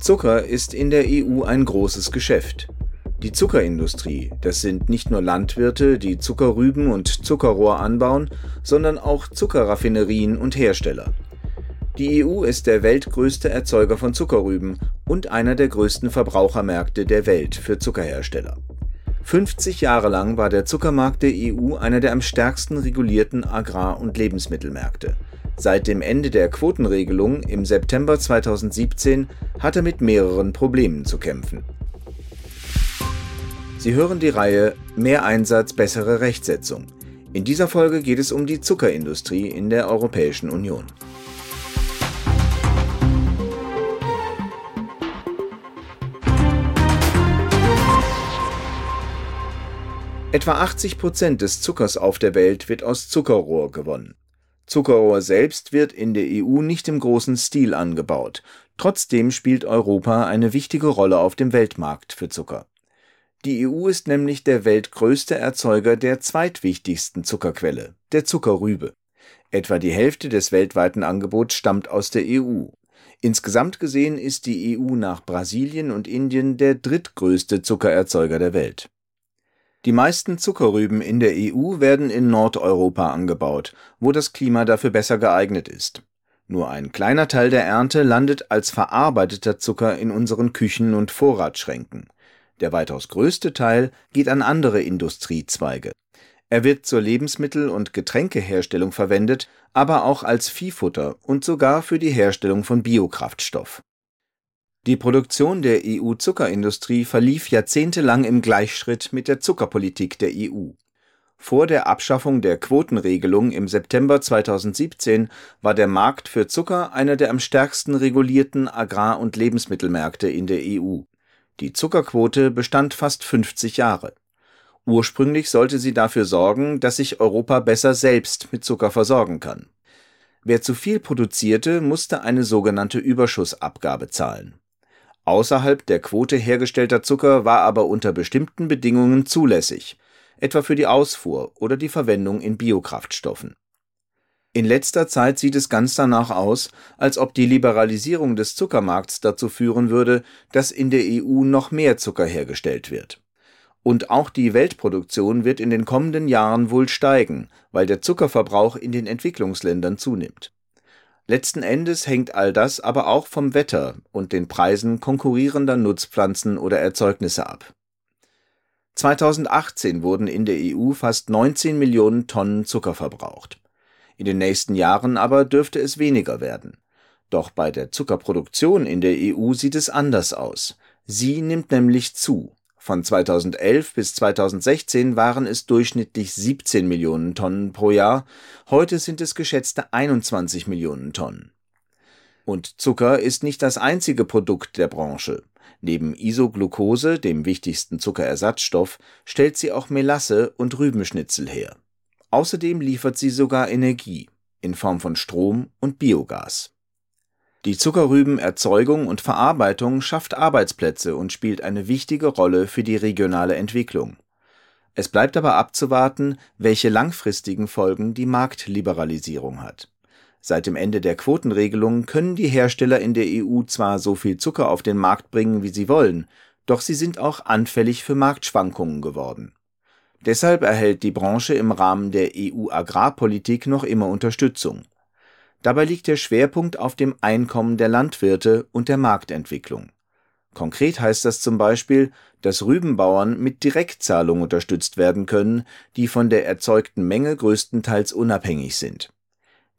Zucker ist in der EU ein großes Geschäft. Die Zuckerindustrie, das sind nicht nur Landwirte, die Zuckerrüben und Zuckerrohr anbauen, sondern auch Zuckerraffinerien und Hersteller. Die EU ist der weltgrößte Erzeuger von Zuckerrüben und einer der größten Verbrauchermärkte der Welt für Zuckerhersteller. 50 Jahre lang war der Zuckermarkt der EU einer der am stärksten regulierten Agrar- und Lebensmittelmärkte. Seit dem Ende der Quotenregelung im September 2017 hat er mit mehreren Problemen zu kämpfen. Sie hören die Reihe Mehr Einsatz, bessere Rechtsetzung. In dieser Folge geht es um die Zuckerindustrie in der Europäischen Union. Etwa 80 Prozent des Zuckers auf der Welt wird aus Zuckerrohr gewonnen. Zuckerrohr selbst wird in der EU nicht im großen Stil angebaut. Trotzdem spielt Europa eine wichtige Rolle auf dem Weltmarkt für Zucker. Die EU ist nämlich der weltgrößte Erzeuger der zweitwichtigsten Zuckerquelle, der Zuckerrübe. Etwa die Hälfte des weltweiten Angebots stammt aus der EU. Insgesamt gesehen ist die EU nach Brasilien und Indien der drittgrößte Zuckererzeuger der Welt. Die meisten Zuckerrüben in der EU werden in Nordeuropa angebaut, wo das Klima dafür besser geeignet ist. Nur ein kleiner Teil der Ernte landet als verarbeiteter Zucker in unseren Küchen und Vorratsschränken. Der weitaus größte Teil geht an andere Industriezweige. Er wird zur Lebensmittel- und Getränkeherstellung verwendet, aber auch als Viehfutter und sogar für die Herstellung von Biokraftstoff. Die Produktion der EU-Zuckerindustrie verlief jahrzehntelang im Gleichschritt mit der Zuckerpolitik der EU. Vor der Abschaffung der Quotenregelung im September 2017 war der Markt für Zucker einer der am stärksten regulierten Agrar- und Lebensmittelmärkte in der EU. Die Zuckerquote bestand fast 50 Jahre. Ursprünglich sollte sie dafür sorgen, dass sich Europa besser selbst mit Zucker versorgen kann. Wer zu viel produzierte, musste eine sogenannte Überschussabgabe zahlen. Außerhalb der Quote hergestellter Zucker war aber unter bestimmten Bedingungen zulässig, etwa für die Ausfuhr oder die Verwendung in Biokraftstoffen in letzter Zeit sieht es ganz danach aus, als ob die Liberalisierung des Zuckermarkts dazu führen würde, dass in der EU noch mehr Zucker hergestellt wird. Und auch die Weltproduktion wird in den kommenden Jahren wohl steigen, weil der Zuckerverbrauch in den Entwicklungsländern zunimmt. Letzten Endes hängt all das aber auch vom Wetter und den Preisen konkurrierender Nutzpflanzen oder Erzeugnisse ab. 2018 wurden in der EU fast 19 Millionen Tonnen Zucker verbraucht. In den nächsten Jahren aber dürfte es weniger werden. Doch bei der Zuckerproduktion in der EU sieht es anders aus. Sie nimmt nämlich zu. Von 2011 bis 2016 waren es durchschnittlich 17 Millionen Tonnen pro Jahr, heute sind es geschätzte 21 Millionen Tonnen. Und Zucker ist nicht das einzige Produkt der Branche. Neben Isoglucose, dem wichtigsten Zuckerersatzstoff, stellt sie auch Melasse und Rübenschnitzel her. Außerdem liefert sie sogar Energie in Form von Strom und Biogas. Die Zuckerrübenerzeugung und Verarbeitung schafft Arbeitsplätze und spielt eine wichtige Rolle für die regionale Entwicklung. Es bleibt aber abzuwarten, welche langfristigen Folgen die Marktliberalisierung hat. Seit dem Ende der Quotenregelung können die Hersteller in der EU zwar so viel Zucker auf den Markt bringen, wie sie wollen, doch sie sind auch anfällig für Marktschwankungen geworden Deshalb erhält die Branche im Rahmen der EU-Agrarpolitik noch immer Unterstützung. Dabei liegt der Schwerpunkt auf dem Einkommen der Landwirte und der Marktentwicklung. Konkret heißt das zum Beispiel, dass Rübenbauern mit Direktzahlungen unterstützt werden können, die von der erzeugten Menge größtenteils unabhängig sind.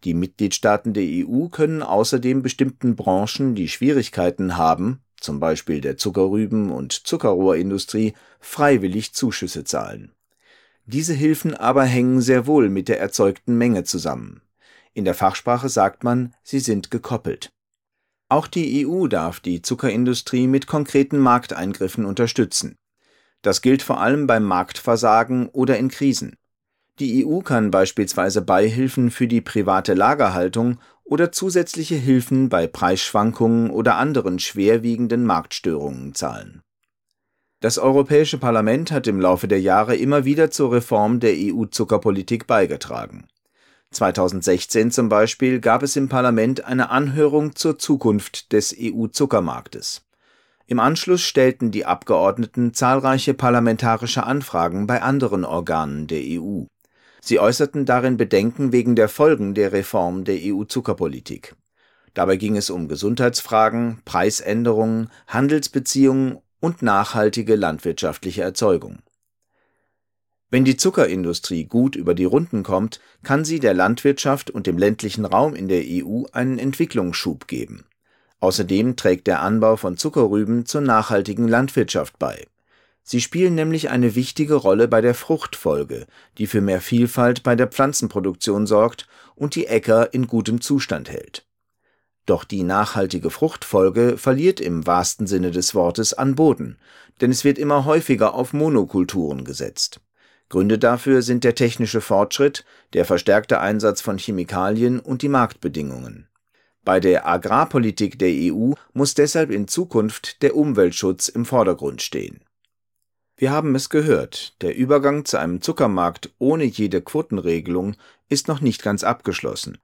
Die Mitgliedstaaten der EU können außerdem bestimmten Branchen, die Schwierigkeiten haben, zum Beispiel der Zuckerrüben- und Zuckerrohrindustrie, freiwillig Zuschüsse zahlen diese Hilfen aber hängen sehr wohl mit der erzeugten Menge zusammen. In der Fachsprache sagt man, sie sind gekoppelt. Auch die EU darf die Zuckerindustrie mit konkreten Markteingriffen unterstützen. Das gilt vor allem beim Marktversagen oder in Krisen. Die EU kann beispielsweise Beihilfen für die private Lagerhaltung oder zusätzliche Hilfen bei Preisschwankungen oder anderen schwerwiegenden Marktstörungen zahlen das Europäische Parlament hat im Laufe der Jahre immer wieder zur Reform der EU-Zuckerpolitik beigetragen. 2016 zum Beispiel gab es im Parlament eine Anhörung zur Zukunft des EU-Zuckermarktes. Im Anschluss stellten die Abgeordneten zahlreiche parlamentarische Anfragen bei anderen Organen der EU. Sie äußerten darin Bedenken wegen der Folgen der Reform der EU-Zuckerpolitik. Dabei ging es um Gesundheitsfragen, Preisänderungen, Handelsbeziehungen und nachhaltige landwirtschaftliche Erzeugung. Wenn die Zuckerindustrie gut über die Runden kommt, kann sie der Landwirtschaft und dem ländlichen Raum in der EU einen Entwicklungsschub geben. Außerdem trägt der Anbau von Zuckerrüben zur nachhaltigen Landwirtschaft bei. Sie spielen nämlich eine wichtige Rolle bei der Fruchtfolge, die für mehr Vielfalt bei der Pflanzenproduktion sorgt und die Äcker in gutem Zustand hält. Doch die nachhaltige Fruchtfolge verliert im wahrsten Sinne des Wortes an Boden, denn es wird immer häufiger auf Monokulturen gesetzt. Gründe dafür sind der technische Fortschritt, der verstärkte Einsatz von Chemikalien und die Marktbedingungen. Bei der Agrarpolitik der EU muss deshalb in Zukunft der Umweltschutz im Vordergrund stehen. Wir haben es gehört, der Übergang zu einem Zuckermarkt ohne jede Quotenregelung ist noch nicht ganz abgeschlossen.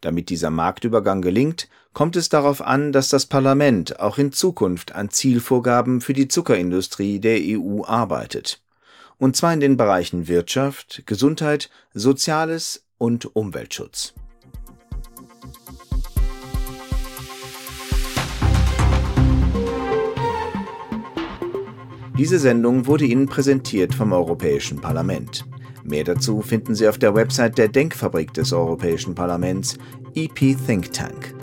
Damit dieser Marktübergang gelingt, kommt es darauf an, dass das Parlament auch in Zukunft an Zielvorgaben für die Zuckerindustrie der EU arbeitet und zwar in den Bereichen Wirtschaft, Gesundheit, Soziales und Umweltschutz. Diese Sendung wurde Ihnen präsentiert vom Europäischen Parlament. Mehr dazu finden Sie auf der Website der Denkfabrik des Europäischen Parlaments, EP Think Tank.